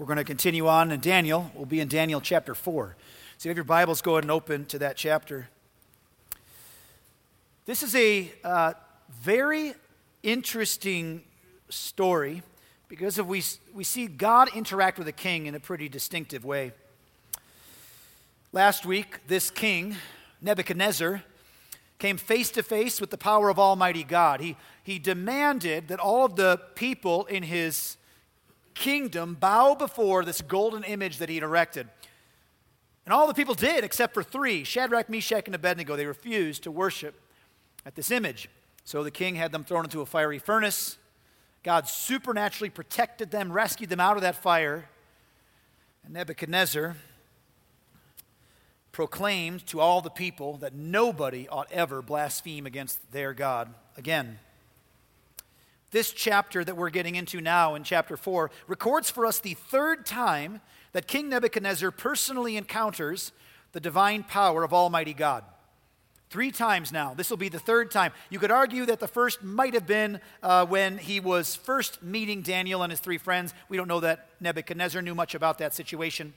We're going to continue on in Daniel. We'll be in Daniel chapter 4. So if you have your Bibles, go ahead and open to that chapter. This is a uh, very interesting story because of we, we see God interact with a king in a pretty distinctive way. Last week, this king, Nebuchadnezzar, came face to face with the power of Almighty God. He, he demanded that all of the people in his kingdom bow before this golden image that he'd erected. And all the people did except for three Shadrach, Meshach, and Abednego. They refused to worship at this image. So the king had them thrown into a fiery furnace. God supernaturally protected them, rescued them out of that fire. And Nebuchadnezzar proclaimed to all the people that nobody ought ever blaspheme against their God again. This chapter that we're getting into now in chapter 4 records for us the third time that King Nebuchadnezzar personally encounters the divine power of Almighty God. Three times now. This will be the third time. You could argue that the first might have been uh, when he was first meeting Daniel and his three friends. We don't know that Nebuchadnezzar knew much about that situation.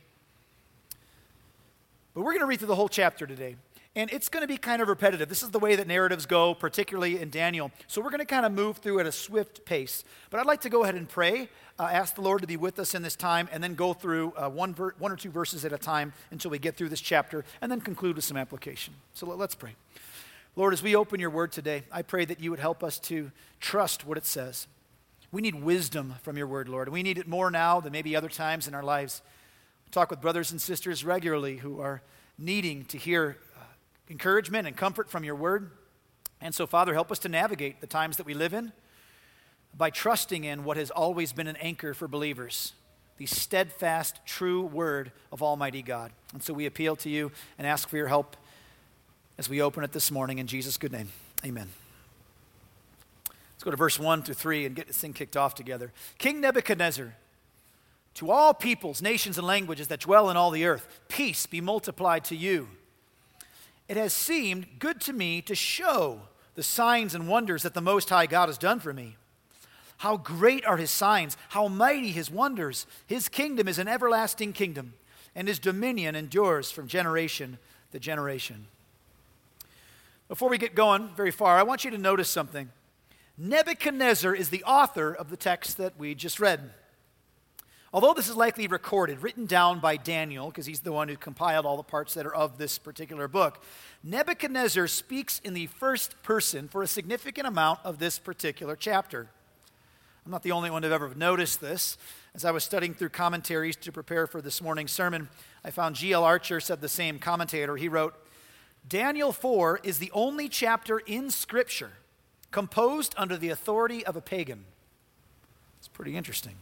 But we're going to read through the whole chapter today. And it's going to be kind of repetitive. This is the way that narratives go, particularly in Daniel. So we're going to kind of move through at a swift pace. But I'd like to go ahead and pray, uh, ask the Lord to be with us in this time, and then go through uh, one, ver- one or two verses at a time until we get through this chapter, and then conclude with some application. So let, let's pray. Lord, as we open your word today, I pray that you would help us to trust what it says. We need wisdom from your word, Lord. We need it more now than maybe other times in our lives. Talk with brothers and sisters regularly who are needing to hear encouragement and comfort from your word. And so, Father, help us to navigate the times that we live in by trusting in what has always been an anchor for believers the steadfast, true word of Almighty God. And so we appeal to you and ask for your help as we open it this morning in Jesus' good name. Amen. Let's go to verse 1 through 3 and get this thing kicked off together. King Nebuchadnezzar, to all peoples, nations, and languages that dwell in all the earth, peace be multiplied to you it has seemed good to me to show the signs and wonders that the Most High God has done for me. How great are his signs, how mighty his wonders. His kingdom is an everlasting kingdom, and his dominion endures from generation to generation. Before we get going very far, I want you to notice something. Nebuchadnezzar is the author of the text that we just read. Although this is likely recorded, written down by Daniel, because he's the one who compiled all the parts that are of this particular book, Nebuchadnezzar speaks in the first person for a significant amount of this particular chapter. I'm not the only one to ever have noticed this. As I was studying through commentaries to prepare for this morning's sermon, I found G.L. Archer said the same commentator. He wrote, Daniel 4 is the only chapter in Scripture composed under the authority of a pagan. It's pretty interesting.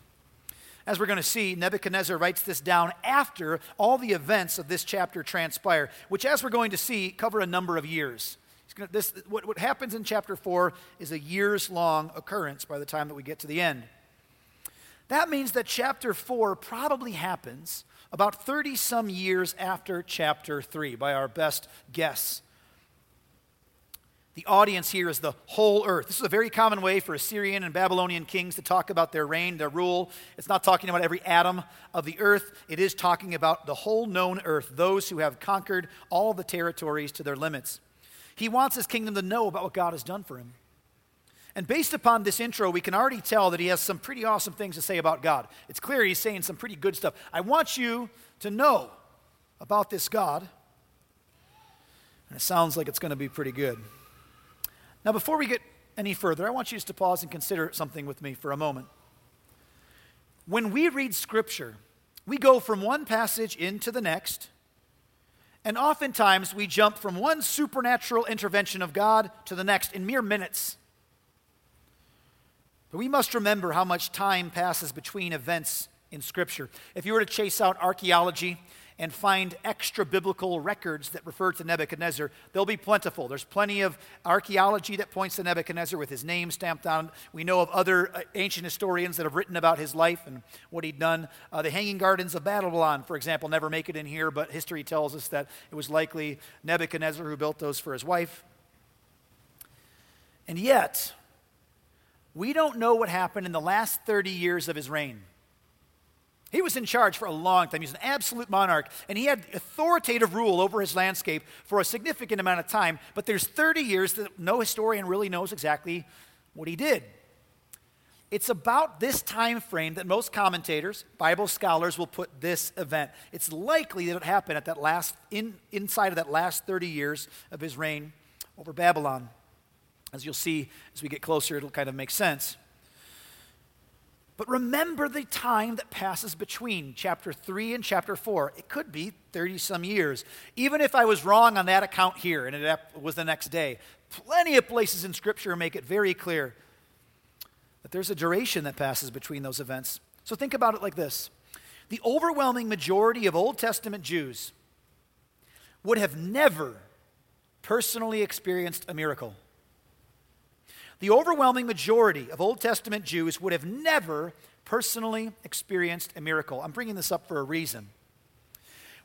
As we're going to see, Nebuchadnezzar writes this down after all the events of this chapter transpire, which, as we're going to see, cover a number of years. Gonna, this, what, what happens in chapter 4 is a years long occurrence by the time that we get to the end. That means that chapter 4 probably happens about 30 some years after chapter 3, by our best guess. The audience here is the whole earth. This is a very common way for Assyrian and Babylonian kings to talk about their reign, their rule. It's not talking about every atom of the earth, it is talking about the whole known earth, those who have conquered all the territories to their limits. He wants his kingdom to know about what God has done for him. And based upon this intro, we can already tell that he has some pretty awesome things to say about God. It's clear he's saying some pretty good stuff. I want you to know about this God. And it sounds like it's going to be pretty good. Now, before we get any further, I want you just to pause and consider something with me for a moment. When we read Scripture, we go from one passage into the next, and oftentimes we jump from one supernatural intervention of God to the next in mere minutes. But we must remember how much time passes between events in Scripture. If you were to chase out archaeology and find extra biblical records that refer to Nebuchadnezzar, they'll be plentiful. There's plenty of archaeology that points to Nebuchadnezzar with his name stamped on. We know of other uh, ancient historians that have written about his life and what he'd done. Uh, the Hanging Gardens of Babylon, for example, never make it in here, but history tells us that it was likely Nebuchadnezzar who built those for his wife. And yet, we don't know what happened in the last 30 years of his reign. He was in charge for a long time. He was an absolute monarch, and he had authoritative rule over his landscape for a significant amount of time. But there's 30 years that no historian really knows exactly what he did. It's about this time frame that most commentators, Bible scholars, will put this event. It's likely that it happened at that last, in, inside of that last 30 years of his reign over Babylon. As you'll see as we get closer, it'll kind of make sense. But remember the time that passes between chapter 3 and chapter 4. It could be 30 some years. Even if I was wrong on that account here and it was the next day, plenty of places in Scripture make it very clear that there's a duration that passes between those events. So think about it like this the overwhelming majority of Old Testament Jews would have never personally experienced a miracle the overwhelming majority of Old Testament Jews would have never personally experienced a miracle. I'm bringing this up for a reason.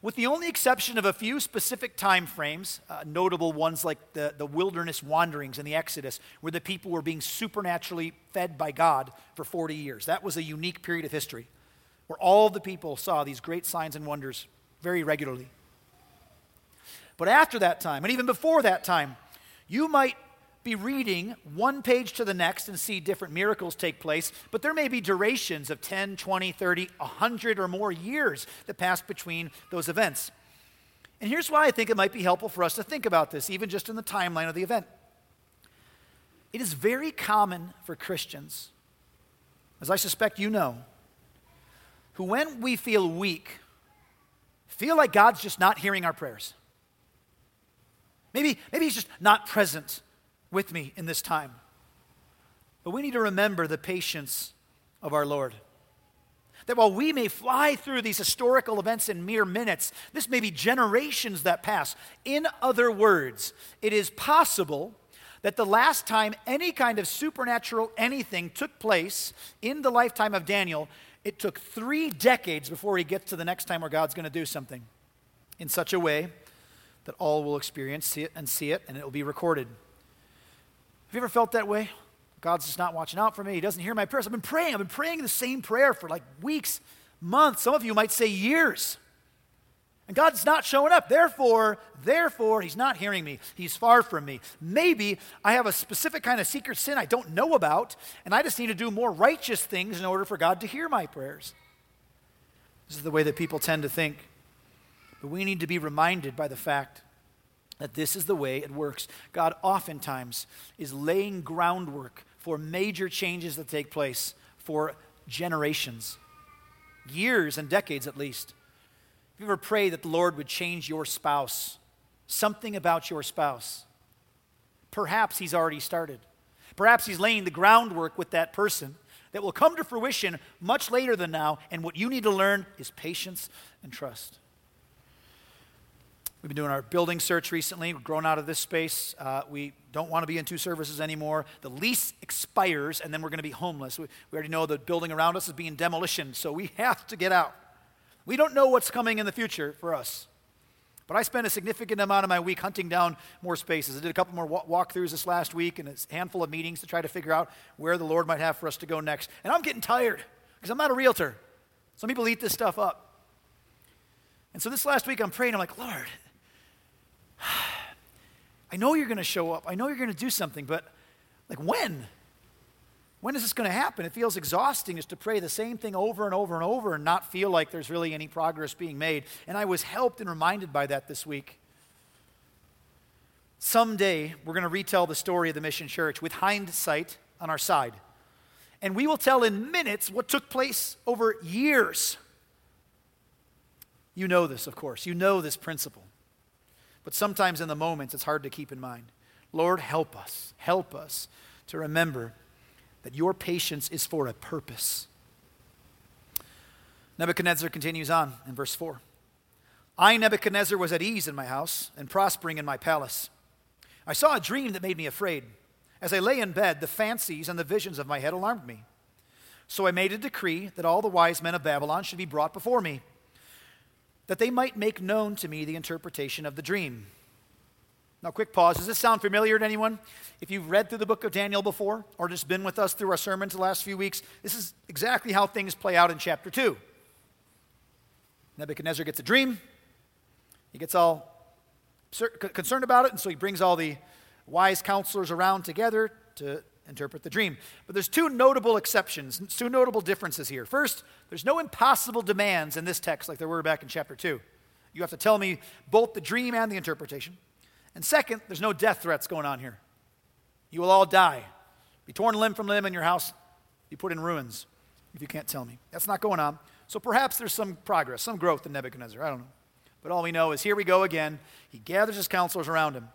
With the only exception of a few specific time frames, uh, notable ones like the, the wilderness wanderings and the Exodus, where the people were being supernaturally fed by God for 40 years. That was a unique period of history where all the people saw these great signs and wonders very regularly. But after that time, and even before that time, you might be reading one page to the next and see different miracles take place, but there may be durations of 10, 20, 30, 100 or more years that pass between those events. And here's why I think it might be helpful for us to think about this, even just in the timeline of the event. It is very common for Christians, as I suspect you know, who, when we feel weak, feel like God's just not hearing our prayers. Maybe, maybe He's just not present with me in this time. But we need to remember the patience of our Lord. That while we may fly through these historical events in mere minutes, this may be generations that pass. In other words, it is possible that the last time any kind of supernatural anything took place in the lifetime of Daniel, it took three decades before he gets to the next time where God's going to do something in such a way that all will experience it and see it, and it will be recorded. Have you ever felt that way? God's just not watching out for me. He doesn't hear my prayers. I've been praying. I've been praying the same prayer for like weeks, months. Some of you might say years. And God's not showing up. Therefore, therefore, He's not hearing me. He's far from me. Maybe I have a specific kind of secret sin I don't know about, and I just need to do more righteous things in order for God to hear my prayers. This is the way that people tend to think. But we need to be reminded by the fact that this is the way it works. God oftentimes is laying groundwork for major changes that take place for generations, years and decades at least. If you ever pray that the Lord would change your spouse, something about your spouse, perhaps He's already started. Perhaps He's laying the groundwork with that person that will come to fruition much later than now, and what you need to learn is patience and trust. We've been doing our building search recently. We've grown out of this space. Uh, we don't want to be in two services anymore. The lease expires, and then we're going to be homeless. We, we already know the building around us is being demolition, so we have to get out. We don't know what's coming in the future for us. But I spent a significant amount of my week hunting down more spaces. I did a couple more walkthroughs this last week and a handful of meetings to try to figure out where the Lord might have for us to go next. And I'm getting tired because I'm not a realtor. Some people eat this stuff up. And so this last week I'm praying, I'm like, Lord, I know you're going to show up. I know you're going to do something, but like when? When is this going to happen? It feels exhausting just to pray the same thing over and over and over and not feel like there's really any progress being made. And I was helped and reminded by that this week. Someday, we're going to retell the story of the Mission Church with hindsight on our side. And we will tell in minutes what took place over years. You know this, of course. You know this principle. But sometimes in the moments, it's hard to keep in mind. Lord, help us. Help us to remember that your patience is for a purpose. Nebuchadnezzar continues on in verse 4. I, Nebuchadnezzar, was at ease in my house and prospering in my palace. I saw a dream that made me afraid. As I lay in bed, the fancies and the visions of my head alarmed me. So I made a decree that all the wise men of Babylon should be brought before me that they might make known to me the interpretation of the dream. Now, quick pause. Does this sound familiar to anyone? If you've read through the book of Daniel before or just been with us through our sermons the last few weeks, this is exactly how things play out in chapter 2. Nebuchadnezzar gets a dream. He gets all concerned about it, and so he brings all the wise counselors around together to interpret the dream. But there's two notable exceptions, two notable differences here. First, there's no impossible demands in this text like there were back in chapter 2. You have to tell me both the dream and the interpretation. And second, there's no death threats going on here. You will all die, be torn limb from limb, in your house be put in ruins if you can't tell me. That's not going on. So perhaps there's some progress, some growth in Nebuchadnezzar. I don't know. But all we know is here we go again. He gathers his counselors around him.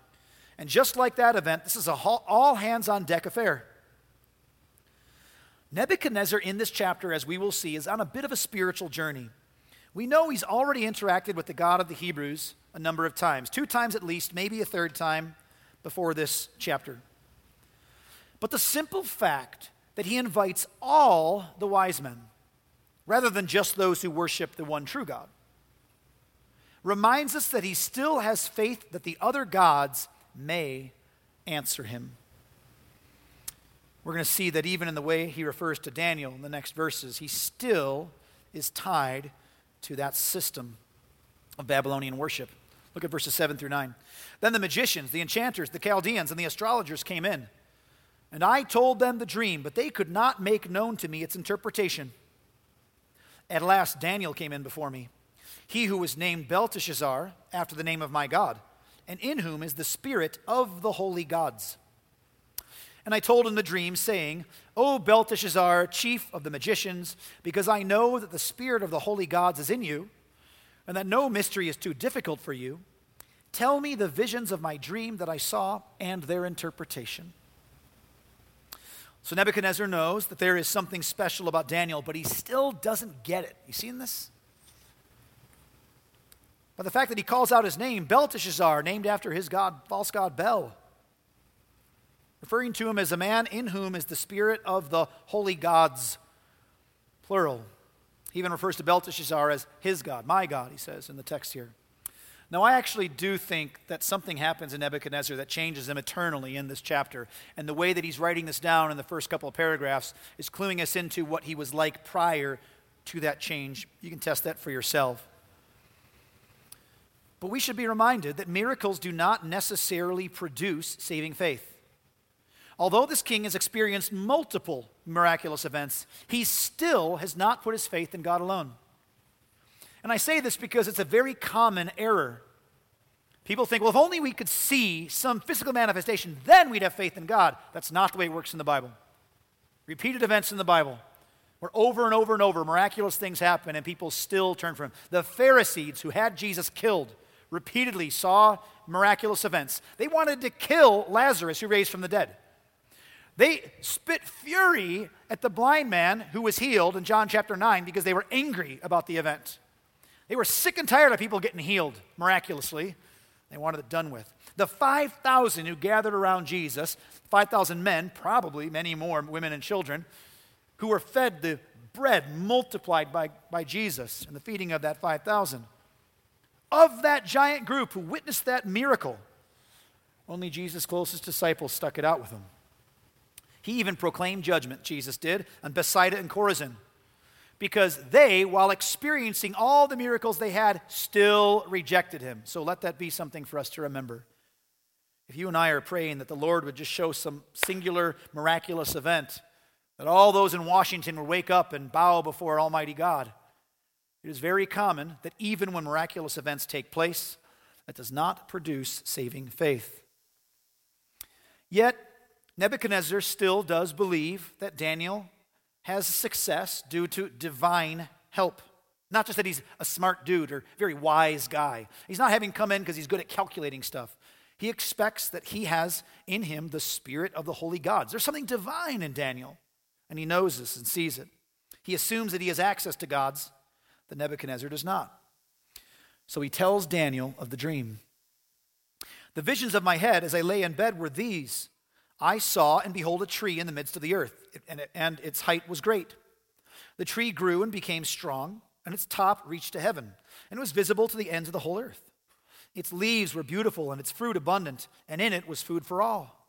And just like that event, this is a all hands on deck affair. Nebuchadnezzar, in this chapter, as we will see, is on a bit of a spiritual journey. We know he's already interacted with the God of the Hebrews a number of times, two times at least, maybe a third time before this chapter. But the simple fact that he invites all the wise men, rather than just those who worship the one true God, reminds us that he still has faith that the other gods may answer him. We're going to see that even in the way he refers to Daniel in the next verses, he still is tied to that system of Babylonian worship. Look at verses 7 through 9. Then the magicians, the enchanters, the Chaldeans, and the astrologers came in. And I told them the dream, but they could not make known to me its interpretation. At last, Daniel came in before me, he who was named Belteshazzar, after the name of my God, and in whom is the spirit of the holy gods. And I told him the dream, saying, O Belteshazzar, chief of the magicians, because I know that the spirit of the holy gods is in you, and that no mystery is too difficult for you, tell me the visions of my dream that I saw and their interpretation. So Nebuchadnezzar knows that there is something special about Daniel, but he still doesn't get it. You seen this? By the fact that he calls out his name, Belteshazzar, named after his god, false god Bel referring to him as a man in whom is the spirit of the holy gods, plural. He even refers to Belteshazzar as his God, my God, he says in the text here. Now, I actually do think that something happens in Nebuchadnezzar that changes him eternally in this chapter. And the way that he's writing this down in the first couple of paragraphs is cluing us into what he was like prior to that change. You can test that for yourself. But we should be reminded that miracles do not necessarily produce saving faith. Although this king has experienced multiple miraculous events, he still has not put his faith in God alone. And I say this because it's a very common error. People think, well, if only we could see some physical manifestation, then we'd have faith in God. That's not the way it works in the Bible. Repeated events in the Bible where over and over and over miraculous things happen and people still turn from him. The Pharisees who had Jesus killed repeatedly saw miraculous events. They wanted to kill Lazarus, who raised from the dead. They spit fury at the blind man who was healed in John chapter 9 because they were angry about the event. They were sick and tired of people getting healed miraculously. They wanted it done with. The 5,000 who gathered around Jesus, 5,000 men, probably many more women and children, who were fed the bread multiplied by, by Jesus and the feeding of that 5,000. Of that giant group who witnessed that miracle, only Jesus' closest disciples stuck it out with him. He even proclaimed judgment, Jesus did, on Bethsaida and Chorazin, because they, while experiencing all the miracles they had, still rejected him. So let that be something for us to remember. If you and I are praying that the Lord would just show some singular, miraculous event, that all those in Washington would wake up and bow before Almighty God, it is very common that even when miraculous events take place, that does not produce saving faith. Yet, Nebuchadnezzar still does believe that Daniel has success due to divine help. Not just that he's a smart dude or very wise guy. He's not having come in because he's good at calculating stuff. He expects that he has in him the spirit of the holy gods. There's something divine in Daniel, and he knows this and sees it. He assumes that he has access to gods that Nebuchadnezzar does not. So he tells Daniel of the dream. The visions of my head as I lay in bed were these I saw and behold a tree in the midst of the earth, and, and its height was great. The tree grew and became strong, and its top reached to heaven, and was visible to the ends of the whole earth. Its leaves were beautiful, and its fruit abundant, and in it was food for all.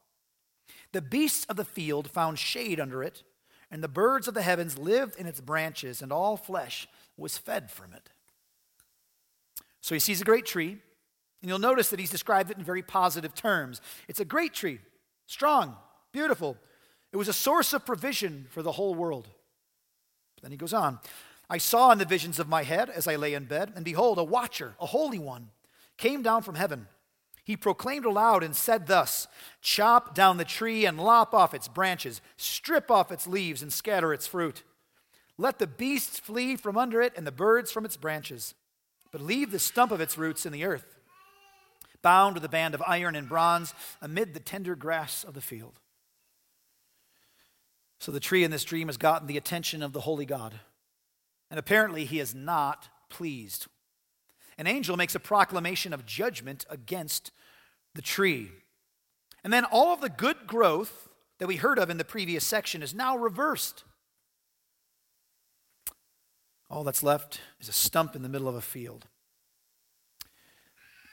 The beasts of the field found shade under it, and the birds of the heavens lived in its branches, and all flesh was fed from it. So he sees a great tree, and you'll notice that he's described it in very positive terms. It's a great tree, strong, beautiful. It was a source of provision for the whole world. But then he goes on I saw in the visions of my head as I lay in bed, and behold, a watcher, a holy one, came down from heaven. He proclaimed aloud and said thus Chop down the tree and lop off its branches, strip off its leaves and scatter its fruit. Let the beasts flee from under it and the birds from its branches, but leave the stump of its roots in the earth, bound with a band of iron and bronze amid the tender grass of the field. So the tree in this dream has gotten the attention of the holy God, and apparently he is not pleased an angel makes a proclamation of judgment against the tree. And then all of the good growth that we heard of in the previous section is now reversed. All that's left is a stump in the middle of a field.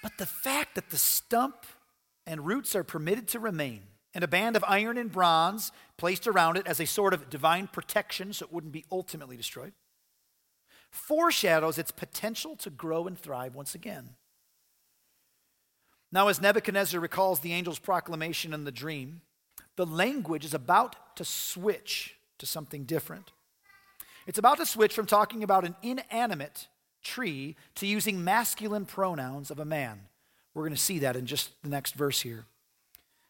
But the fact that the stump and roots are permitted to remain, and a band of iron and bronze placed around it as a sort of divine protection so it wouldn't be ultimately destroyed, foreshadows its potential to grow and thrive once again. Now, as Nebuchadnezzar recalls the angel's proclamation in the dream, the language is about to switch to something different. It's about to switch from talking about an inanimate tree to using masculine pronouns of a man. We're going to see that in just the next verse here.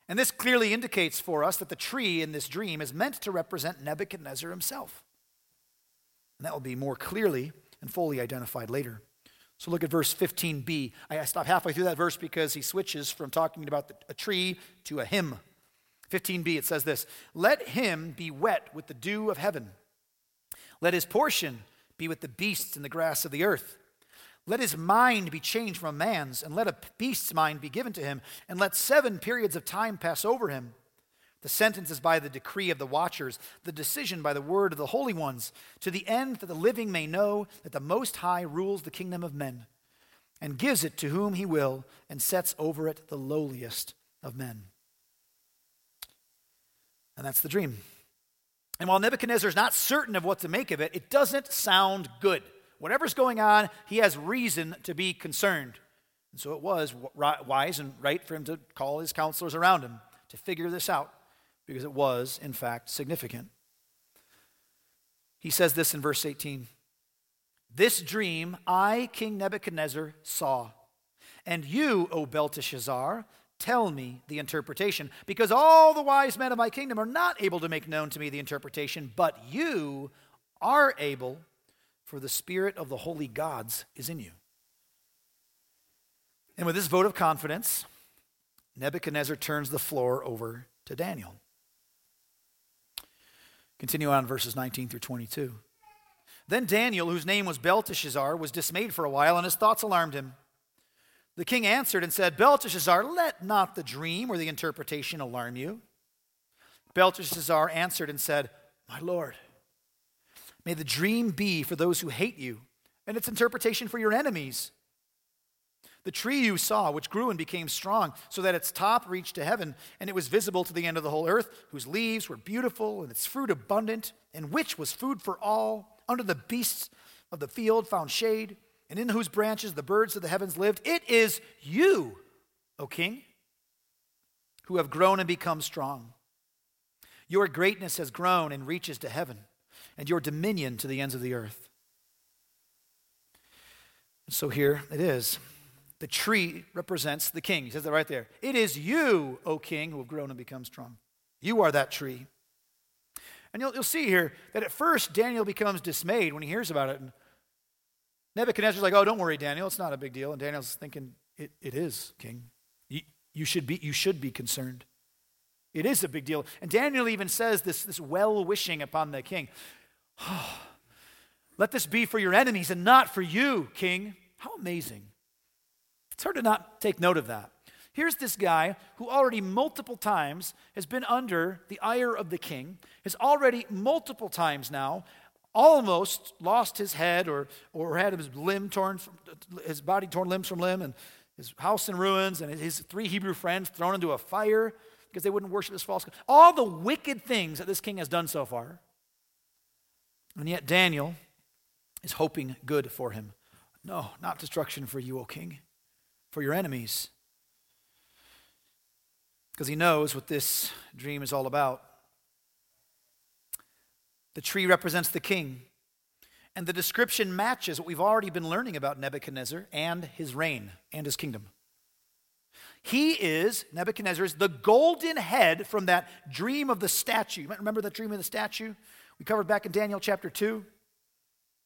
And this clearly indicates for us that the tree in this dream is meant to represent Nebuchadnezzar himself. And that will be more clearly and fully identified later. So look at verse 15b. I stop halfway through that verse because he switches from talking about a tree to a him. 15b, it says this Let him be wet with the dew of heaven. Let his portion be with the beasts and the grass of the earth. Let his mind be changed from a man's, and let a beast's mind be given to him, and let seven periods of time pass over him. The sentence is by the decree of the watchers, the decision by the word of the holy ones, to the end that the living may know that the Most High rules the kingdom of men, and gives it to whom he will, and sets over it the lowliest of men. And that's the dream. And while Nebuchadnezzar is not certain of what to make of it, it doesn't sound good. Whatever's going on, he has reason to be concerned. And so it was wise and right for him to call his counselors around him to figure this out because it was, in fact, significant. He says this in verse 18 This dream I, King Nebuchadnezzar, saw. And you, O Belteshazzar, tell me the interpretation, because all the wise men of my kingdom are not able to make known to me the interpretation, but you are able, for the spirit of the holy gods is in you. And with this vote of confidence, Nebuchadnezzar turns the floor over to Daniel. Continue on verses 19 through 22. Then Daniel, whose name was Belteshazzar, was dismayed for a while, and his thoughts alarmed him. The king answered and said, Belteshazzar, let not the dream or the interpretation alarm you. Belteshazzar answered and said, My lord, may the dream be for those who hate you, and its interpretation for your enemies. The tree you saw, which grew and became strong, so that its top reached to heaven, and it was visible to the end of the whole earth, whose leaves were beautiful, and its fruit abundant, and which was food for all, under the beasts of the field found shade, and in whose branches the birds of the heavens lived. It is you, O king, who have grown and become strong. Your greatness has grown and reaches to heaven, and your dominion to the ends of the earth. And so here it is. The tree represents the king. He says that right there. It is you, O king, who have grown and become strong. You are that tree. And you'll, you'll see here that at first Daniel becomes dismayed when he hears about it. And Nebuchadnezzar's like, oh, don't worry, Daniel. It's not a big deal. And Daniel's thinking, it, it is, king. You, you, should be, you should be concerned. It is a big deal. And Daniel even says this, this well wishing upon the king. Oh, let this be for your enemies and not for you, king. How amazing. It's hard to not take note of that. Here's this guy who already multiple times has been under the ire of the king, has already multiple times now almost lost his head or, or had his limb torn, from, his body torn limbs from limb, and his house in ruins, and his three Hebrew friends thrown into a fire because they wouldn't worship this false god. All the wicked things that this king has done so far. And yet Daniel is hoping good for him. No, not destruction for you, O king, for your enemies. Because he knows what this dream is all about. The tree represents the king, and the description matches what we've already been learning about Nebuchadnezzar and his reign and his kingdom. He is, Nebuchadnezzar is the golden head from that dream of the statue. You might remember that dream of the statue we covered back in Daniel chapter 2?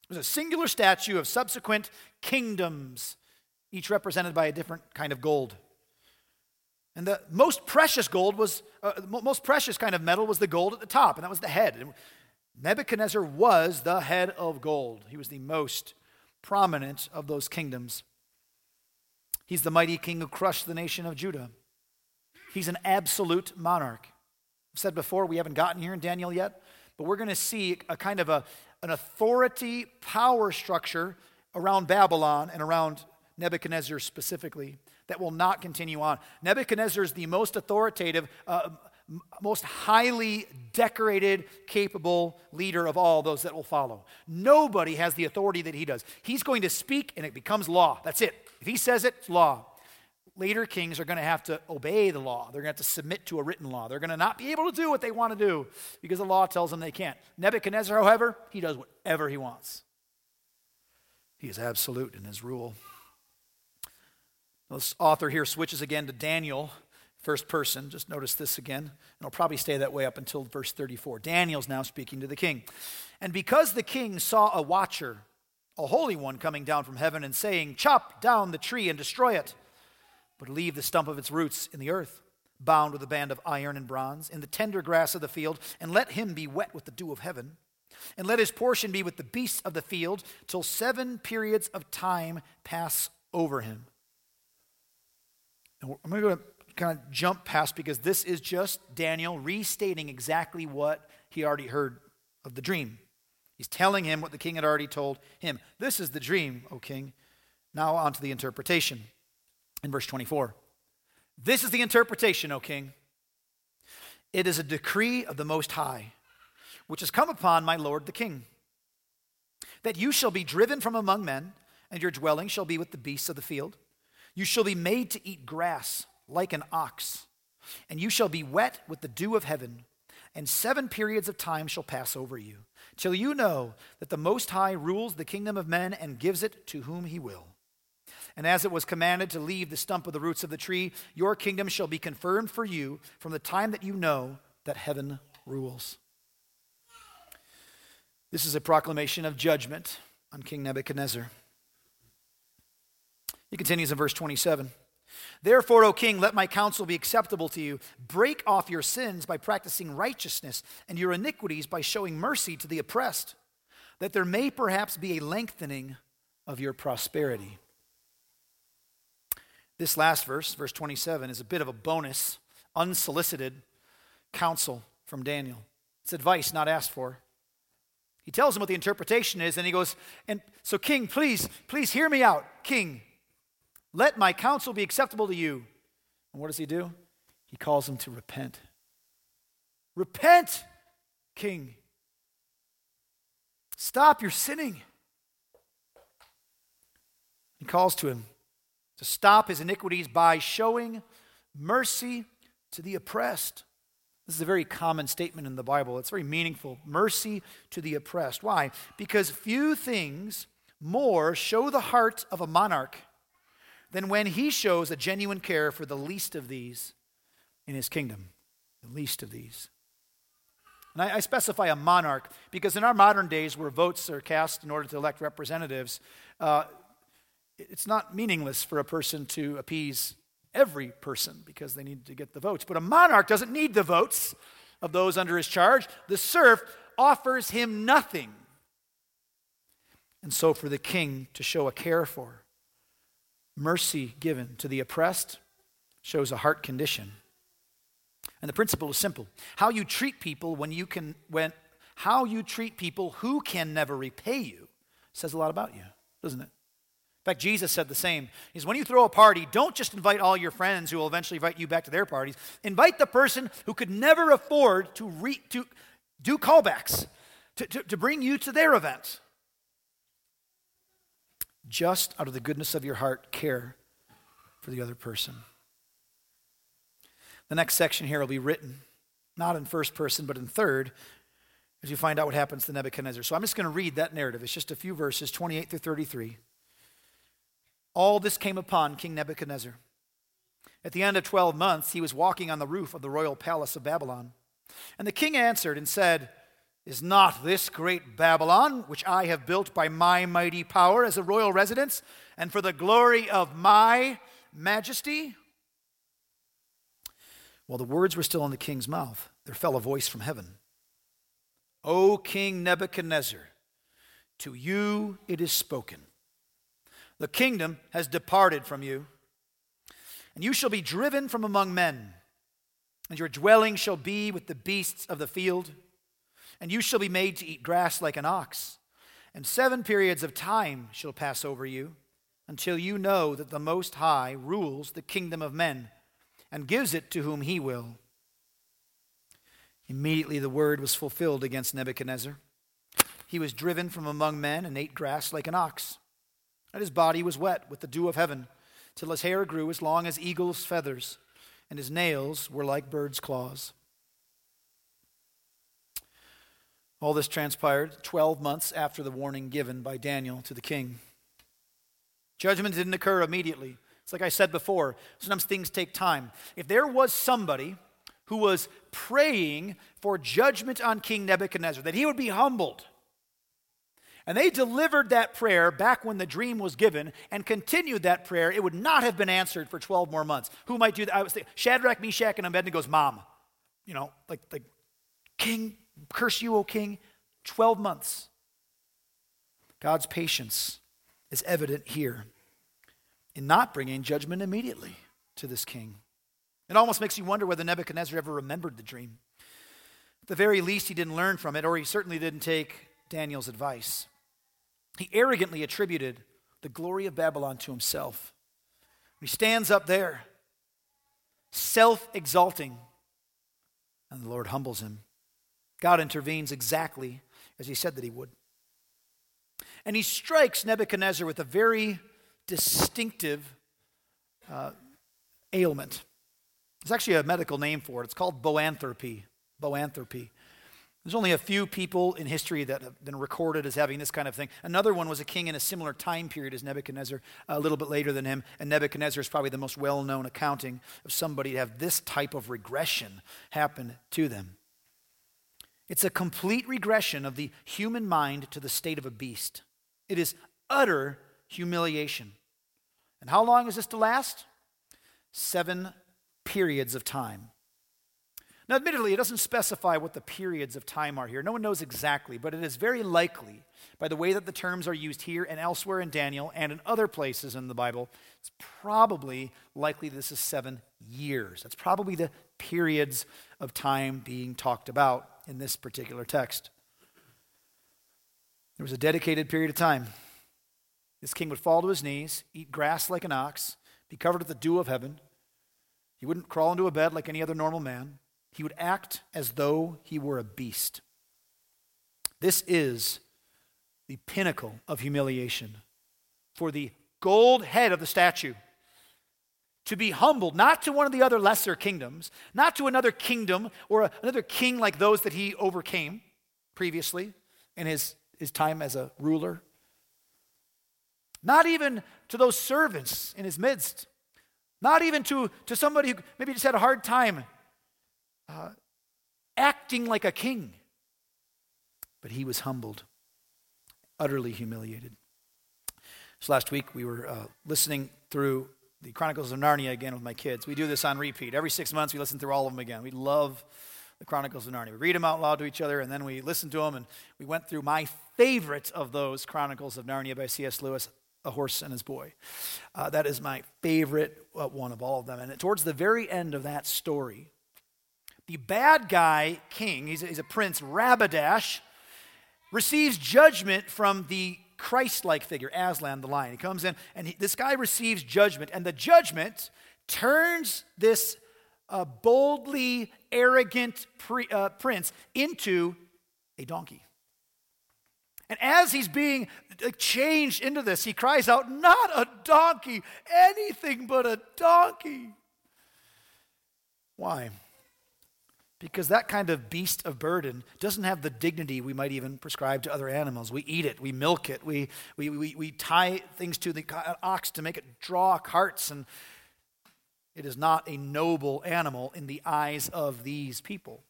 It was a singular statue of subsequent kingdoms, each represented by a different kind of gold. And the most precious gold was, uh, most precious kind of metal was the gold at the top, and that was the head. And Nebuchadnezzar was the head of gold. He was the most prominent of those kingdoms. He's the mighty king who crushed the nation of Judah. He's an absolute monarch. I've said before, we haven't gotten here in Daniel yet, but we're going to see a kind of a, an authority power structure around Babylon and around Nebuchadnezzar specifically that will not continue on. Nebuchadnezzar is the most authoritative, uh, most highly decorated, capable leader of all those that will follow. Nobody has the authority that he does. He's going to speak and it becomes law. That's it. If he says it, it's law. Later kings are going to have to obey the law. They're going to have to submit to a written law. They're going to not be able to do what they want to do because the law tells them they can't. Nebuchadnezzar, however, he does whatever he wants. He is absolute in his rule. This author here switches again to Daniel first person. Just notice this again. And it'll probably stay that way up until verse 34. Daniel's now speaking to the king. And because the king saw a watcher, a holy one, coming down from heaven and saying, Chop down the tree and destroy it, but leave the stump of its roots in the earth, bound with a band of iron and bronze, in the tender grass of the field, and let him be wet with the dew of heaven. And let his portion be with the beasts of the field, till seven periods of time pass over him. And I'm going to go kind of jump past because this is just Daniel restating exactly what he already heard of the dream. He's telling him what the king had already told him. This is the dream, O king. Now on to the interpretation in verse 24. This is the interpretation, O king. It is a decree of the Most High, which has come upon my lord the king, that you shall be driven from among men, and your dwelling shall be with the beasts of the field. You shall be made to eat grass like an ox, and you shall be wet with the dew of heaven, and seven periods of time shall pass over you, till you know that the Most High rules the kingdom of men and gives it to whom he will. And as it was commanded to leave the stump of the roots of the tree, your kingdom shall be confirmed for you from the time that you know that heaven rules. This is a proclamation of judgment on King Nebuchadnezzar. He continues in verse 27. Therefore, O king, let my counsel be acceptable to you. Break off your sins by practicing righteousness, and your iniquities by showing mercy to the oppressed, that there may perhaps be a lengthening of your prosperity. This last verse, verse 27, is a bit of a bonus, unsolicited counsel from Daniel. It's advice not asked for. He tells him what the interpretation is, and he goes, and so king, please, please hear me out. King, let my counsel be acceptable to you. And what does he do? He calls him to repent. Repent, king. Stop your sinning. He calls to him to stop his iniquities by showing mercy to the oppressed. This is a very common statement in the Bible. It's very meaningful. Mercy to the oppressed. Why? Because few things more show the heart of a monarch than when he shows a genuine care for the least of these in his kingdom. The least of these. And I, I, specify a monarch because in our modern days, where votes are cast in order to elect representatives, uh, it's not meaningless for a person to appease every person because they need to get the votes. But a monarch doesn't need the votes of those under his charge. The serf offers him nothing. And so, for the king to show a care for, mercy given to the oppressed shows a heart condition. And the principle is simple. How you treat people when you can when how you treat people who can never repay you says a lot about you, doesn't it? In fact, Jesus said the same. Is when you throw a party, don't just invite all your friends who will eventually invite you back to their parties. Invite the person who could never afford to, re, to do callbacks, to, to, to bring you to their event. Just out of the goodness of your heart, care for the other person. The next section here will be written not in first person, but in third, as you find out what happens to Nebuchadnezzar. So I'm just going to read that narrative. It's just a few verses, 28 through 33. All this came upon King Nebuchadnezzar. At the end of 12 months, he was walking on the roof of the royal palace of Babylon. And the king answered and said, Is not this great Babylon, which I have built by my mighty power as a royal residence, and for the glory of my majesty? While the words were still in the king's mouth, there fell a voice from heaven O King Nebuchadnezzar, to you it is spoken. The kingdom has departed from you, and you shall be driven from among men, and your dwelling shall be with the beasts of the field, and you shall be made to eat grass like an ox. And seven periods of time shall pass over you until you know that the Most High rules the kingdom of men and gives it to whom he will. Immediately the word was fulfilled against Nebuchadnezzar. He was driven from among men and ate grass like an ox. And his body was wet with the dew of heaven, till his hair grew as long as eagle's feathers, and his nails were like bird's claws. All this transpired 12 months after the warning given by Daniel to the king. Judgment didn't occur immediately. It's like I said before, sometimes things take time. If there was somebody who was praying for judgment on King Nebuchadnezzar, that he would be humbled, and they delivered that prayer back when the dream was given and continued that prayer, it would not have been answered for 12 more months. Who might do that? I was thinking, Shadrach, Meshach, and Abednego's mom. You know, like, like, King, curse you, O king. 12 months. God's patience is evident here in not bringing judgment immediately to this king. It almost makes you wonder whether Nebuchadnezzar ever remembered the dream. At the very least, he didn't learn from it, or he certainly didn't take Daniel's advice. He arrogantly attributed the glory of Babylon to himself. He stands up there, self exalting, and the Lord humbles him. God intervenes exactly as he said that he would. And he strikes Nebuchadnezzar with a very distinctive uh, ailment. It's actually a medical name for it. It's called boanthropy. Boanthropy. There's only a few people in history that have been recorded as having this kind of thing. Another one was a king in a similar time period as Nebuchadnezzar, a little bit later than him. And Nebuchadnezzar is probably the most well known accounting of somebody to have this type of regression happen to them. It's a complete regression of the human mind to the state of a beast. It is utter humiliation. And how long is this to last? Seven periods of time. Now, admittedly, it doesn't specify what the periods of time are here. No one knows exactly, but it is very likely, by the way that the terms are used here and elsewhere in Daniel and in other places in the Bible, it's probably likely this is seven years. That's probably the periods of time being talked about in this particular text. There was a dedicated period of time this king would fall to his knees, eat grass like an ox, be covered with the dew of heaven. He wouldn't crawl into a bed like any other normal man. He would act as though he were a beast. This is the pinnacle of humiliation for the gold head of the statue to be humbled, not to one of the other lesser kingdoms, not to another kingdom or another king like those that he overcame previously in his, his time as a ruler. Not even to those servants in his midst. Not even to, to somebody who maybe just had a hard time uh, acting like a king. But he was humbled, utterly humiliated. So last week we were uh, listening through the Chronicles of Narnia again with my kids. We do this on repeat. Every six months we listen through all of them again. We love the Chronicles of Narnia. We read them out loud to each other and then we listen to them. And we went through my favorite of those Chronicles of Narnia by C.S. Lewis, a horse and his boy. Uh, that is my favorite uh, one of all of them. And towards the very end of that story, the bad guy king, he's a, he's a prince, Rabadash, receives judgment from the Christ like figure, Aslan the lion. He comes in, and he, this guy receives judgment, and the judgment turns this uh, boldly arrogant pre, uh, prince into a donkey. And as he's being changed into this, he cries out, Not a donkey, anything but a donkey. Why? Because that kind of beast of burden doesn't have the dignity we might even prescribe to other animals. We eat it, we milk it, we, we, we, we tie things to the uh, ox to make it draw carts, and it is not a noble animal in the eyes of these people.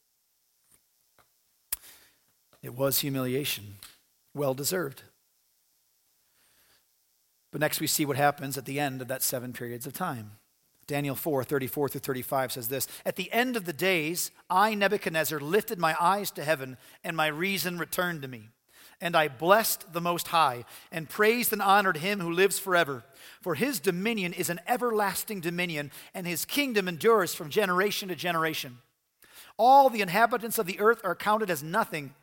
It was humiliation, well deserved. But next we see what happens at the end of that seven periods of time. Daniel 4 34 through 35 says this At the end of the days, I, Nebuchadnezzar, lifted my eyes to heaven, and my reason returned to me. And I blessed the Most High, and praised and honored him who lives forever. For his dominion is an everlasting dominion, and his kingdom endures from generation to generation. All the inhabitants of the earth are counted as nothing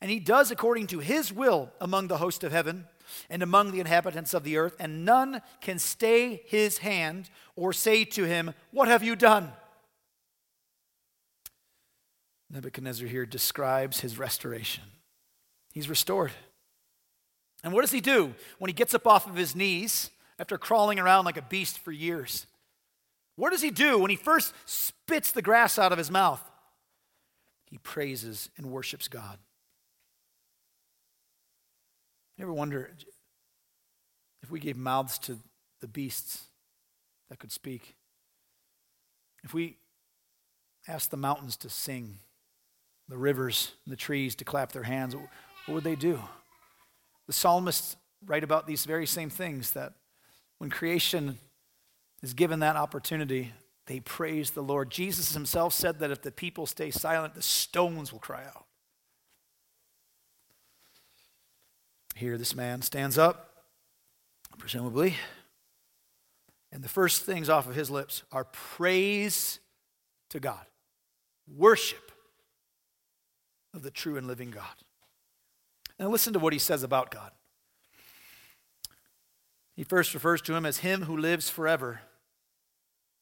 and he does according to his will among the host of heaven and among the inhabitants of the earth, and none can stay his hand or say to him, What have you done? Nebuchadnezzar here describes his restoration. He's restored. And what does he do when he gets up off of his knees after crawling around like a beast for years? What does he do when he first spits the grass out of his mouth? He praises and worships God. You ever wonder if we gave mouths to the beasts that could speak? If we asked the mountains to sing, the rivers, and the trees to clap their hands, what would they do? The psalmists write about these very same things that when creation is given that opportunity, they praise the Lord. Jesus himself said that if the people stay silent, the stones will cry out. Here, this man stands up, presumably, and the first things off of his lips are praise to God, worship of the true and living God. Now, listen to what he says about God. He first refers to him as him who lives forever.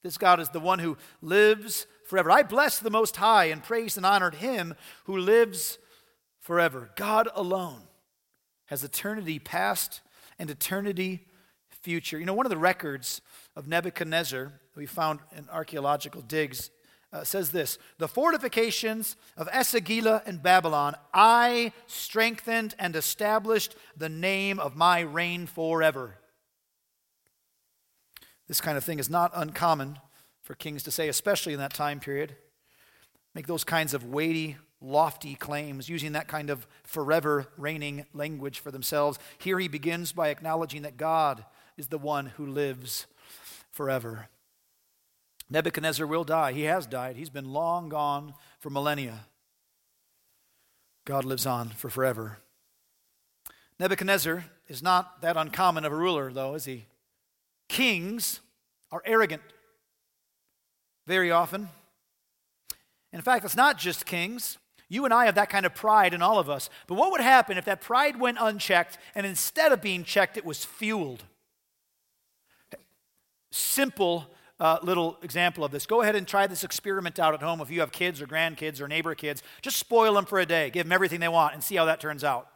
This God is the one who lives forever. I bless the Most High and praised and honored him who lives forever. God alone has eternity past and eternity future. You know, one of the records of Nebuchadnezzar we found in archaeological digs uh, says this The fortifications of Esagila and Babylon, I strengthened and established the name of my reign forever. This kind of thing is not uncommon for kings to say, especially in that time period. Make those kinds of weighty lofty claims, using that kind of forever reigning language for themselves. Here he begins by acknowledging that God is the one who lives forever. Nebuchadnezzar will die. He has died. He's been long gone for millennia. God lives on for forever. Nebuchadnezzar is not that uncommon of a ruler, though, is he? Kings are arrogant very often. In fact, it's not just kings. You and I have that kind of pride in all of us. But what would happen if that pride went unchecked and instead of being checked, it was fueled? Simple uh, little example of this. Go ahead and try this experiment out at home if you have kids or grandkids or neighbor kids. Just spoil them for a day, give them everything they want, and see how that turns out.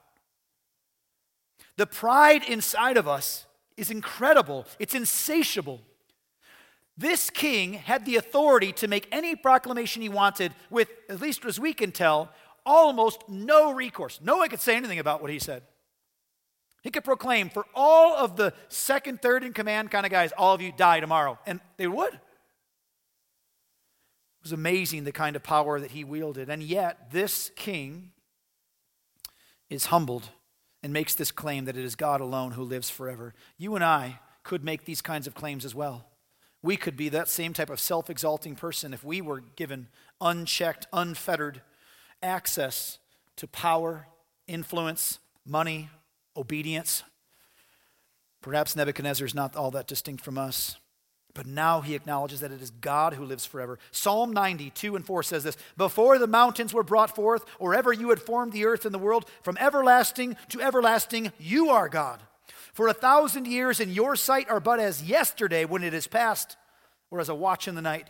The pride inside of us is incredible, it's insatiable. This king had the authority to make any proclamation he wanted with, at least as we can tell, almost no recourse. No one could say anything about what he said. He could proclaim for all of the second, third in command kind of guys, all of you die tomorrow. And they would. It was amazing the kind of power that he wielded. And yet, this king is humbled and makes this claim that it is God alone who lives forever. You and I could make these kinds of claims as well. We could be that same type of self exalting person if we were given unchecked, unfettered access to power, influence, money, obedience. Perhaps Nebuchadnezzar is not all that distinct from us. But now he acknowledges that it is God who lives forever. Psalm 90, 2 and 4 says this Before the mountains were brought forth, or ever you had formed the earth and the world, from everlasting to everlasting, you are God. For a thousand years in your sight are but as yesterday when it is past, or as a watch in the night.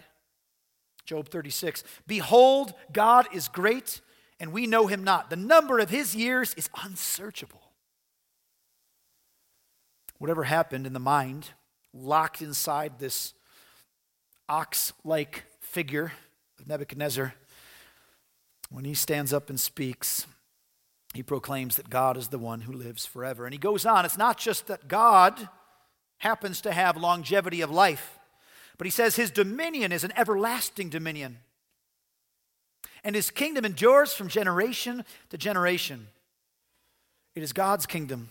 Job 36. Behold, God is great, and we know him not. The number of his years is unsearchable. whatever happened in the mind, locked inside this ox like figure of Nebuchadnezzar, when he stands up and speaks, he proclaims that God is the one who lives forever. And he goes on, it's not just that God happens to have longevity of life, but he says his dominion is an everlasting dominion. And his kingdom endures from generation to generation. It is God's kingdom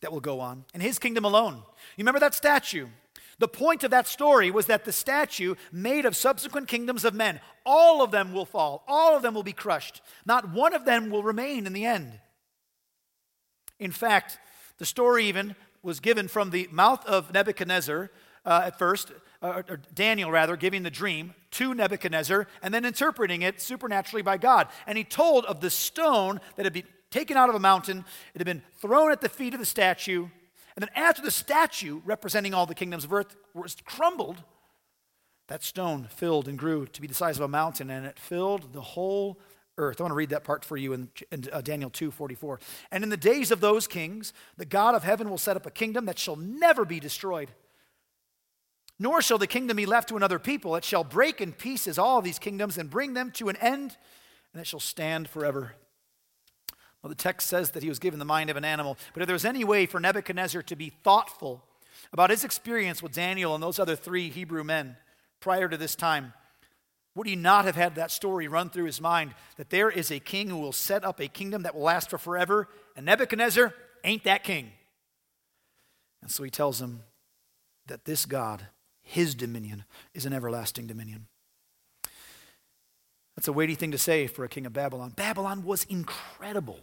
that will go on, and his kingdom alone. You remember that statue? The point of that story was that the statue, made of subsequent kingdoms of men, all of them will fall, all of them will be crushed. Not one of them will remain in the end. In fact, the story even was given from the mouth of Nebuchadnezzar uh, at first, uh, or Daniel rather, giving the dream to Nebuchadnezzar and then interpreting it supernaturally by God. And he told of the stone that had been taken out of a mountain, it had been thrown at the feet of the statue, and then after the statue, representing all the kingdoms of earth, was crumbled, that stone filled and grew to be the size of a mountain, and it filled the whole earth. I want to read that part for you in, in uh, Daniel 2 44. And in the days of those kings, the God of heaven will set up a kingdom that shall never be destroyed. Nor shall the kingdom be left to another people. It shall break in pieces all these kingdoms and bring them to an end, and it shall stand forever. Well, the text says that he was given the mind of an animal. But if there was any way for Nebuchadnezzar to be thoughtful about his experience with Daniel and those other three Hebrew men prior to this time, would he not have had that story run through his mind that there is a king who will set up a kingdom that will last for forever, and Nebuchadnezzar ain't that king? And so he tells him that this God, his dominion, is an everlasting dominion. That's a weighty thing to say for a king of Babylon. Babylon was incredible.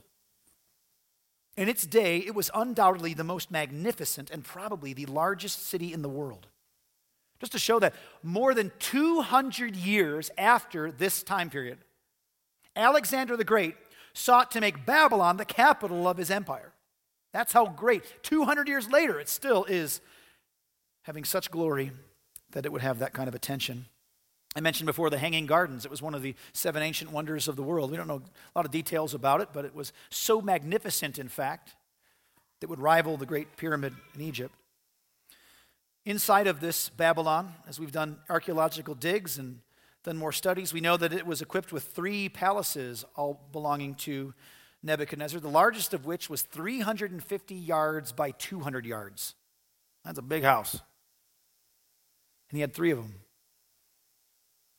In its day, it was undoubtedly the most magnificent and probably the largest city in the world. Just to show that more than 200 years after this time period, Alexander the Great sought to make Babylon the capital of his empire. That's how great. 200 years later, it still is having such glory that it would have that kind of attention. I mentioned before the Hanging Gardens. It was one of the seven ancient wonders of the world. We don't know a lot of details about it, but it was so magnificent, in fact, that would rival the Great Pyramid in Egypt. Inside of this Babylon, as we've done archaeological digs and done more studies, we know that it was equipped with three palaces, all belonging to Nebuchadnezzar, the largest of which was 350 yards by 200 yards. That's a big house. And he had three of them.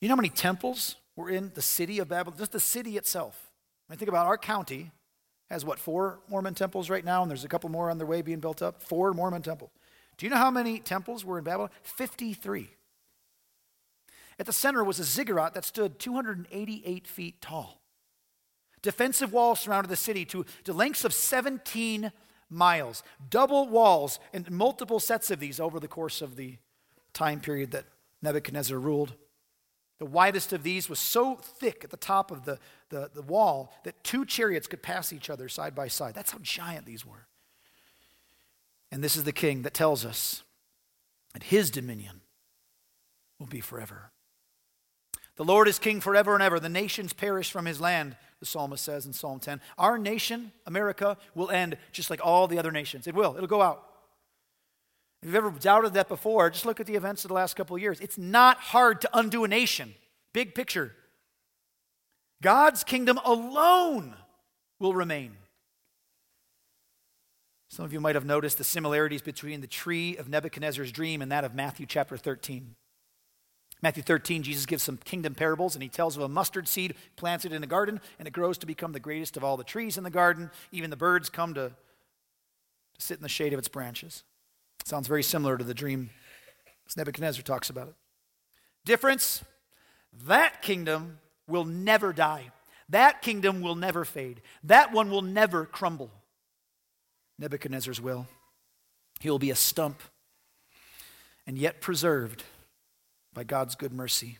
You know how many temples were in the city of Babylon? Just the city itself. I mean, think about our county has what, four Mormon temples right now, and there's a couple more on their way being built up. Four Mormon temples. Do you know how many temples were in Babylon? 53. At the center was a ziggurat that stood 288 feet tall. Defensive walls surrounded the city to, to lengths of 17 miles. Double walls and multiple sets of these over the course of the time period that Nebuchadnezzar ruled. The widest of these was so thick at the top of the, the, the, wall that two chariots could pass each other side by side. That's how giant these were. And this is the king that tells us that his dominion will be forever. The Lord is king forever and ever. The nations perish from his land, the psalmist says in Psalm 10. Our nation, America, will end just like all the other nations. It will, it'll go out. If you've ever doubted that before, just look at the events of the last couple of years. It's not hard to undo a nation. Big picture. God's kingdom alone will remain. Some of you might have noticed the similarities between the tree of Nebuchadnezzar's dream and that of Matthew chapter 13. Matthew 13, Jesus gives some kingdom parables, and he tells of a mustard seed planted in a garden, and it grows to become the greatest of all the trees in the garden. Even the birds come to, to sit in the shade of its branches. Sounds very similar to the dream Nebuchadnezzar talks about it. Difference that kingdom will never die. That kingdom will never fade. That one will never crumble. Nebuchadnezzar's will. He will be a stump and yet preserved by God's good mercy.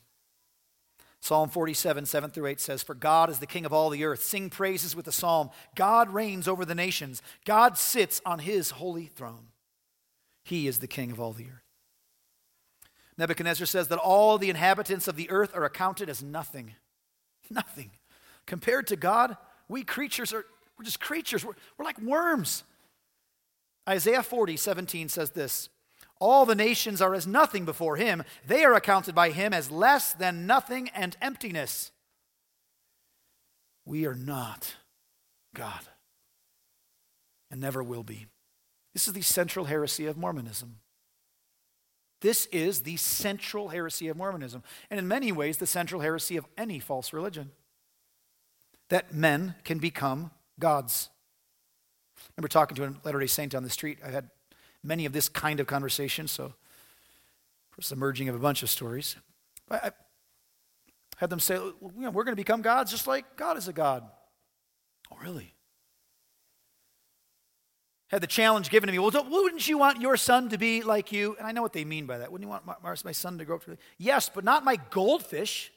Psalm 47, 7 through 8 says, For God is the king of all the earth. Sing praises with the psalm. God reigns over the nations. God sits on his holy throne. He is the king of all the earth. Nebuchadnezzar says that all the inhabitants of the earth are accounted as nothing. Nothing. Compared to God, we creatures are we're just creatures. We're, we're like worms. Isaiah 40, 17 says this All the nations are as nothing before him. They are accounted by him as less than nothing and emptiness. We are not God and never will be. This is the central heresy of Mormonism. This is the central heresy of Mormonism, and in many ways, the central heresy of any false religion that men can become gods. I remember talking to a Latter day Saint on the street. I had many of this kind of conversation, so, of course, the merging of a bunch of stories. I had them say, you know, we're going to become gods just like God is a God. Oh, really? Had the challenge given to me, well, wouldn't you want your son to be like you? And I know what they mean by that. Wouldn't you want my, my son to grow up to be? Yes, but not my goldfish.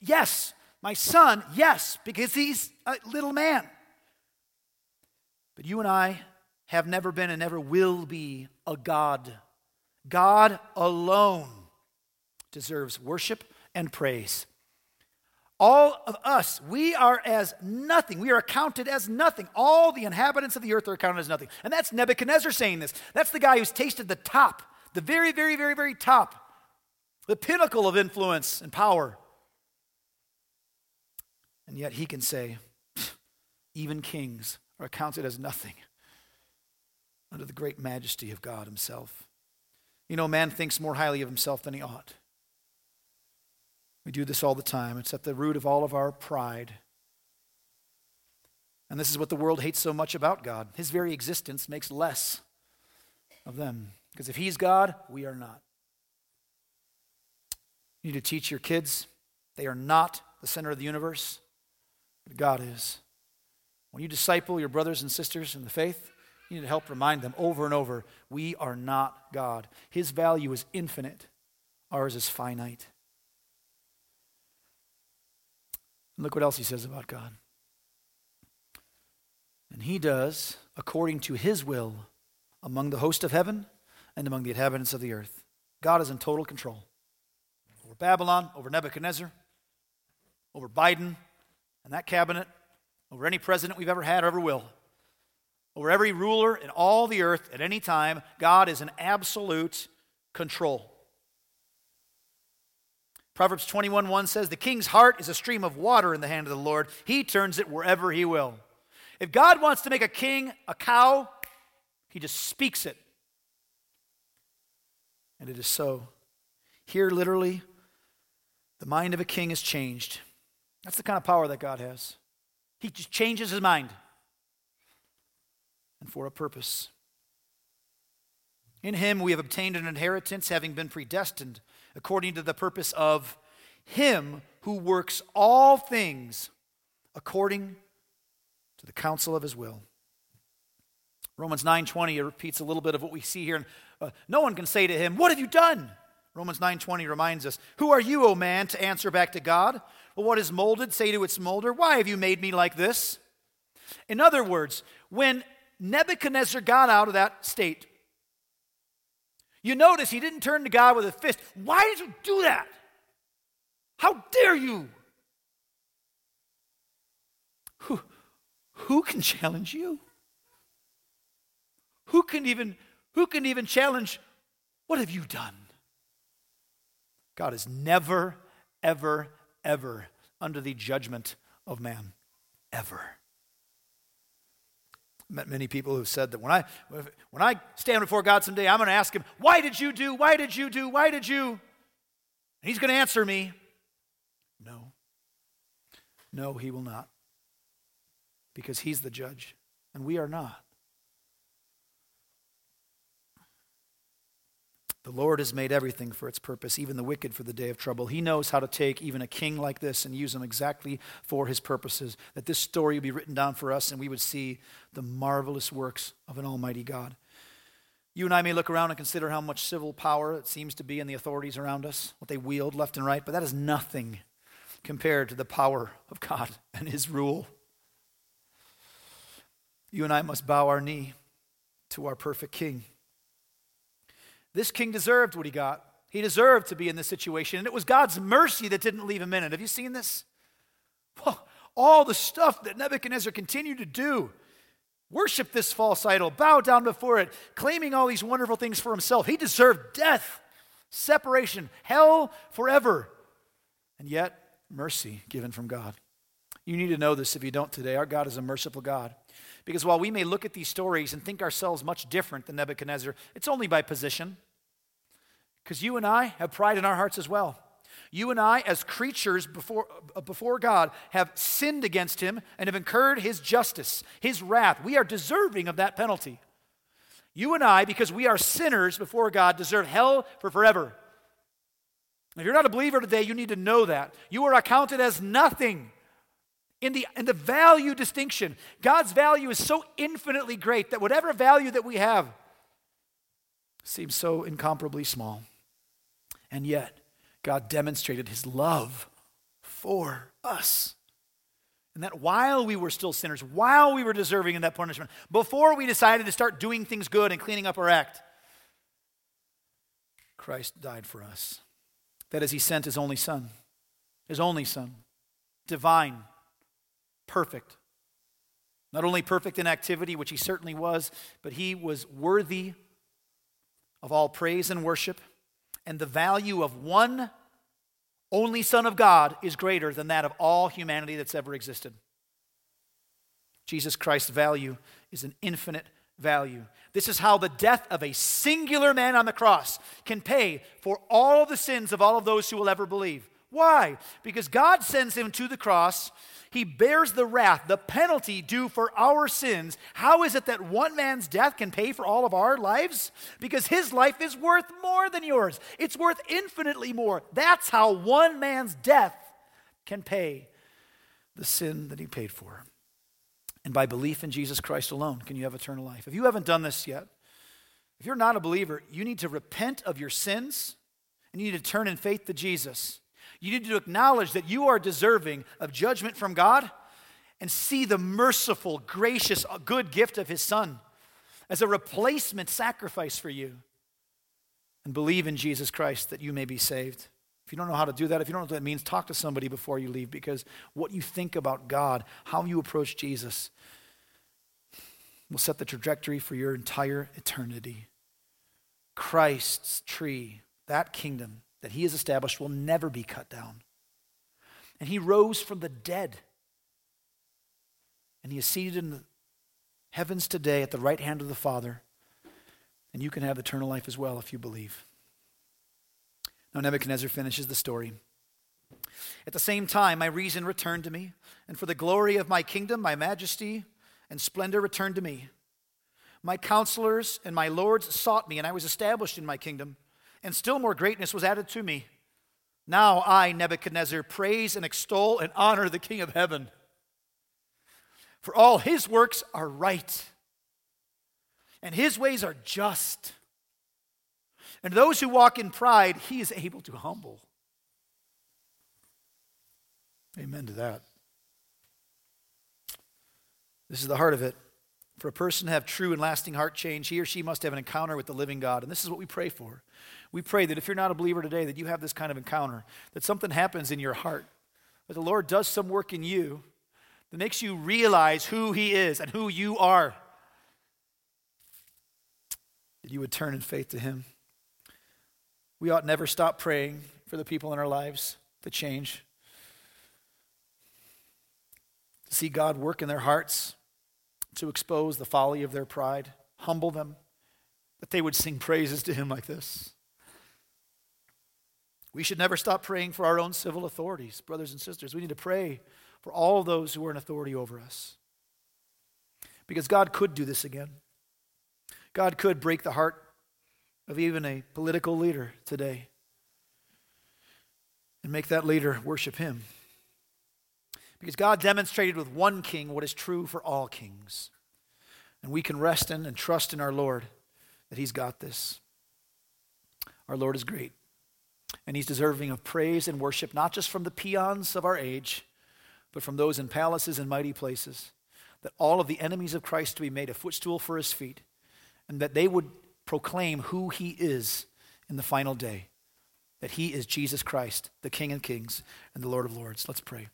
Yes, my son, yes, because he's a little man. But you and I have never been and never will be a God. God alone deserves worship and praise. All of us, we are as nothing. We are accounted as nothing. All the inhabitants of the earth are accounted as nothing. And that's Nebuchadnezzar saying this. That's the guy who's tasted the top, the very, very, very, very top, the pinnacle of influence and power. And yet he can say, even kings are accounted as nothing under the great majesty of God himself. You know, man thinks more highly of himself than he ought. We do this all the time. It's at the root of all of our pride. And this is what the world hates so much about God. His very existence makes less of them. Because if He's God, we are not. You need to teach your kids they are not the center of the universe, but God is. When you disciple your brothers and sisters in the faith, you need to help remind them over and over we are not God. His value is infinite, ours is finite. And look what else he says about God. And he does according to his will among the host of heaven and among the inhabitants of the earth. God is in total control over Babylon, over Nebuchadnezzar, over Biden and that cabinet, over any president we've ever had or ever will, over every ruler in all the earth at any time. God is in absolute control. Proverbs 21 1 says, The king's heart is a stream of water in the hand of the Lord. He turns it wherever he will. If God wants to make a king a cow, he just speaks it. And it is so. Here, literally, the mind of a king is changed. That's the kind of power that God has. He just changes his mind. And for a purpose. In him we have obtained an inheritance, having been predestined according to the purpose of Him who works all things according to the counsel of His will. Romans 9:20 repeats a little bit of what we see here. Uh, no one can say to him, "What have you done?" Romans 9:20 reminds us, "Who are you, O man, to answer back to God? Well, what is molded, say to its molder, "Why have you made me like this?" In other words, when Nebuchadnezzar got out of that state, you notice he didn't turn to God with a fist. Why did you do that? How dare you? Who, who can challenge you? Who can even who can even challenge what have you done? God is never ever ever under the judgment of man ever met many people who've said that when I, when I stand before God someday, I'm going to ask him, Why did you do? Why did you do? Why did you? And he's going to answer me, No. No, he will not. Because he's the judge, and we are not. The Lord has made everything for its purpose, even the wicked for the day of trouble. He knows how to take even a king like this and use him exactly for his purposes. That this story would be written down for us and we would see the marvelous works of an almighty God. You and I may look around and consider how much civil power it seems to be in the authorities around us, what they wield left and right, but that is nothing compared to the power of God and his rule. You and I must bow our knee to our perfect king. This king deserved what he got. He deserved to be in this situation. And it was God's mercy that didn't leave him in it. Have you seen this? Well, all the stuff that Nebuchadnezzar continued to do. worship this false idol, bow down before it, claiming all these wonderful things for himself. He deserved death, separation, hell forever. And yet, mercy given from God. You need to know this if you don't today. Our God is a merciful God. Because while we may look at these stories and think ourselves much different than Nebuchadnezzar, it's only by position. Because you and I have pride in our hearts as well. You and I, as creatures before, uh, before God, have sinned against him and have incurred his justice, his wrath. We are deserving of that penalty. You and I, because we are sinners before God, deserve hell for forever. If you're not a believer today, you need to know that. You are accounted as nothing. In the, in the value distinction, God's value is so infinitely great that whatever value that we have seems so incomparably small. And yet, God demonstrated his love for us. And that while we were still sinners, while we were deserving of that punishment, before we decided to start doing things good and cleaning up our act, Christ died for us. That is, he sent his only son, his only son, divine, perfect. Not only perfect in activity, which he certainly was, but he was worthy of all praise and worship and the value of one only Son of God is greater than that of all humanity that's ever existed. Jesus Christ's value is an infinite value. This is how the death of a singular man on the cross can pay for all the sins of all of those who will ever believe. Why? Because God sends him to the cross he bears the wrath, the penalty due for our sins. How is it that one man's death can pay for all of our lives? Because his life is worth more than yours, it's worth infinitely more. That's how one man's death can pay the sin that he paid for. And by belief in Jesus Christ alone can you have eternal life. If you haven't done this yet, if you're not a believer, you need to repent of your sins and you need to turn in faith to Jesus. You need to acknowledge that you are deserving of judgment from God and see the merciful, gracious, uh, good gift of His Son as a replacement sacrifice for you. And believe in Jesus Christ that you may be saved. If you don't know how to do that, if you don't know what that means, talk to somebody before you leave because what you think about God, how you approach Jesus, will set the trajectory for your entire eternity. Christ's tree, that kingdom, that he has established will never be cut down. And he rose from the dead. And he is seated in the heavens today at the right hand of the Father. And you can have eternal life as well if you believe. Now, Nebuchadnezzar finishes the story. At the same time, my reason returned to me, and for the glory of my kingdom, my majesty and splendor returned to me. My counselors and my lords sought me, and I was established in my kingdom and still more greatness was added to me. Now I, Nebuchadnezzar, praise and extol and honor the King of heaven. For all his works are right, and his ways are just. And those who walk in pride, he is able to humble. Amen to that. This is the heart of it. For a person to have true and lasting heart change, he or she must have an encounter with the living God. And this is what we pray for. We pray that if you're not a believer today, that you have this kind of encounter, that something happens in your heart, that the Lord does some work in you that makes you realize who He is and who you are. That you would turn in faith to Him. We ought never stop praying for the people in our lives to change, to see God work in their hearts, to expose the folly of their pride, humble them, that they would sing praises to Him like this. We should never stop praying for our own civil authorities, brothers and sisters. We need to pray for all those who are in authority over us. Because God could do this again. God could break the heart of even a political leader today and make that leader worship him. Because God demonstrated with one king what is true for all kings. And we can rest in and trust in our Lord that he's got this. Our Lord is great. And he's deserving of praise and worship, not just from the peons of our age, but from those in palaces and mighty places. That all of the enemies of Christ to be made a footstool for his feet, and that they would proclaim who he is in the final day. that he is Jesus Christ, the King of kings and the Lord of lords. Let's pray.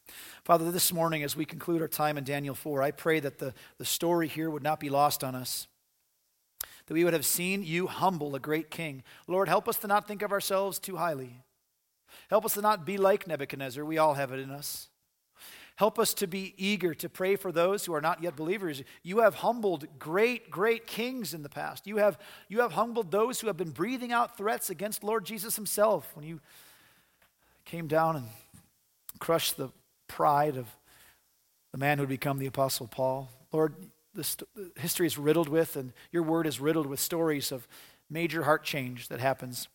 Father, this morning, as we conclude our time in Daniel 4, I pray that the, the story here would not be lost on us, that we would have seen you humble a great king. Lord, help us to not think of ourselves too highly. Help us to not be like Nebuchadnezzar. We all have it in us. Help us to be eager to pray for those who are not yet believers. You have humbled great, great kings in the past. You have, you have humbled those who have been breathing out threats against Lord Jesus himself when you came down and crushed the pride of the man who would become the Apostle Paul. Lord, this history is riddled with, and your word is riddled with stories of major heart change that happens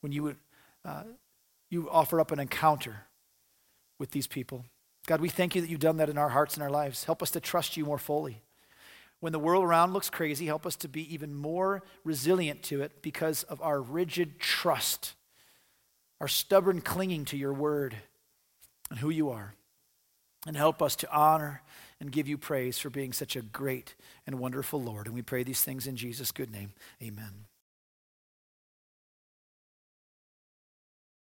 when you, uh, you offer up an encounter with these people. God, we thank you that you've done that in our hearts and our lives. Help us to trust you more fully. When the world around looks crazy, help us to be even more resilient to it because of our rigid trust, our stubborn clinging to your word and who you are. And help us to honor and give you praise for being such a great and wonderful Lord. And we pray these things in Jesus' good name. Amen.